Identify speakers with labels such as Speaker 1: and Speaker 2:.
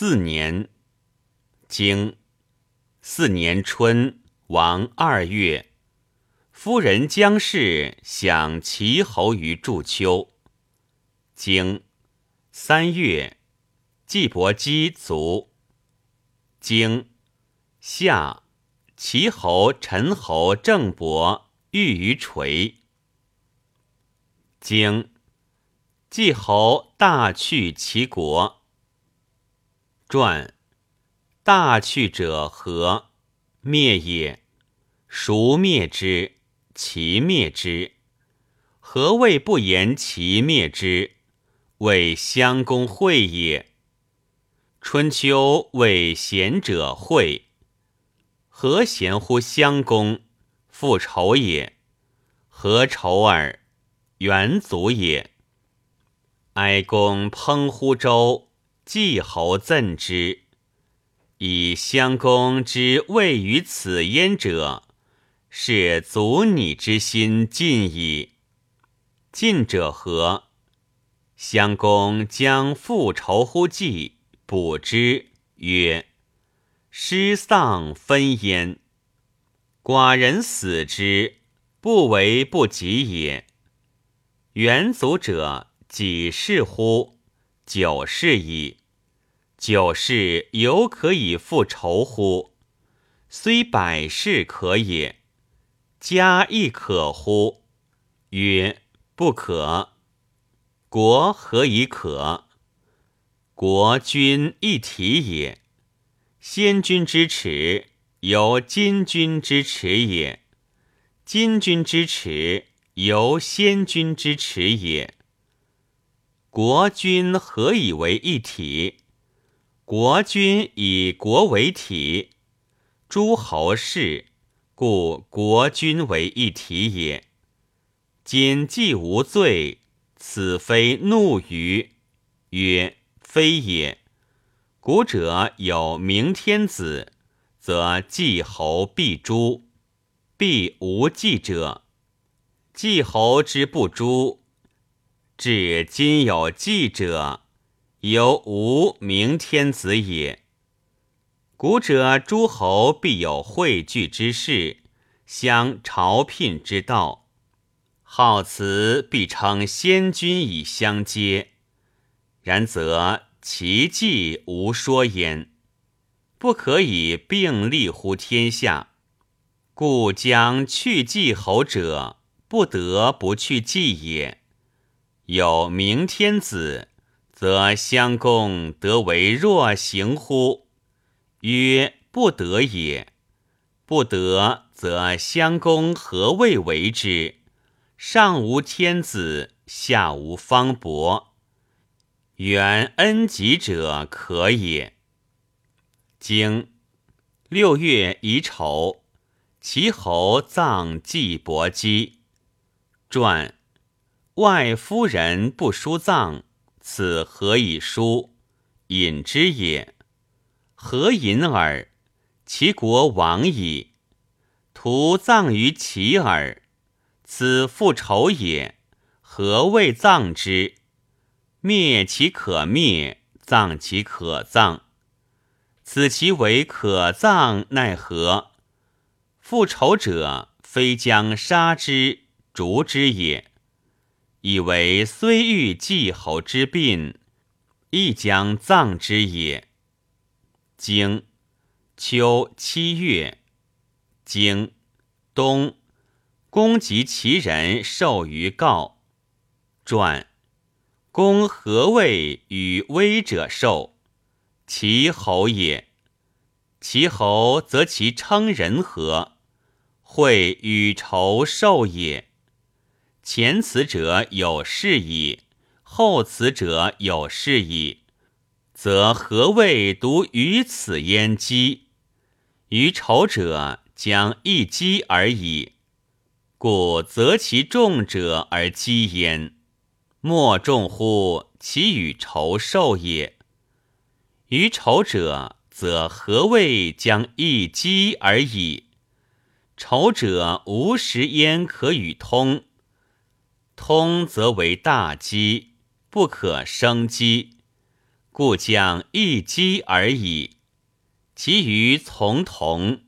Speaker 1: 四年，经四年春，王二月，夫人姜氏享齐侯于祝丘。经三月，季伯姬卒。经夏，齐侯、陈侯郑伯遇于垂。经季侯大去齐国。传大去者何？灭也。孰灭之？其灭之。何谓不言其灭之？谓襄公会也。春秋谓贤者会。何贤乎襄公？复仇也。何仇耳？元祖也。哀公烹乎周，季侯赠之。以襄公之位于此焉者，是祖拟之心尽矣。尽者何？襄公将复仇乎季，卜之曰：“失丧分焉。寡人死之，不为不及也。”元祖者几世乎？九世矣。九世犹可以复仇乎？虽百世可也。家亦可乎？曰：不可。国何以可？国君一体也。先君之耻，由今君之耻也；今君之耻。由先君之耻也。国君何以为一体？国君以国为体，诸侯氏，故国君为一体也。今既无罪，此非怒于？曰：非也。古者有明天子，则季侯必诛；必无季者。季侯之不诛，至今有季者，犹无明天子也。古者诸侯必有汇聚之势，相朝聘之道，好辞必称先君以相接。然则其计无说焉，不可以并立乎天下，故将去季侯者。不得不去祭也。有明天子，则襄公得为若行乎？曰：不得也。不得，则襄公何谓为之？上无天子，下无方伯，远恩吉者可也。经六月乙丑，齐侯葬季伯姬。传外夫人不书葬，此何以书？隐之也。何隐耳？其国亡矣。徒葬于其耳。此复仇也。何谓葬之？灭其可灭，葬其可葬。此其为可葬，奈何？复仇者，非将杀之。逐之也，以为虽遇季侯之病，亦将葬之也。经秋七月，经冬，公及其人受于告。传公何谓与威者受？其侯也。其侯则其称人何？会与仇受也。前此者有事矣，后此者有事矣，则何谓独于此焉讥？于仇者将一积而已，故择其众者而积焉。莫众乎其与仇受也。于仇者，则何谓将一积而已？仇者无时焉可与通。通则为大机，不可生机，故将一机而已。其余从同。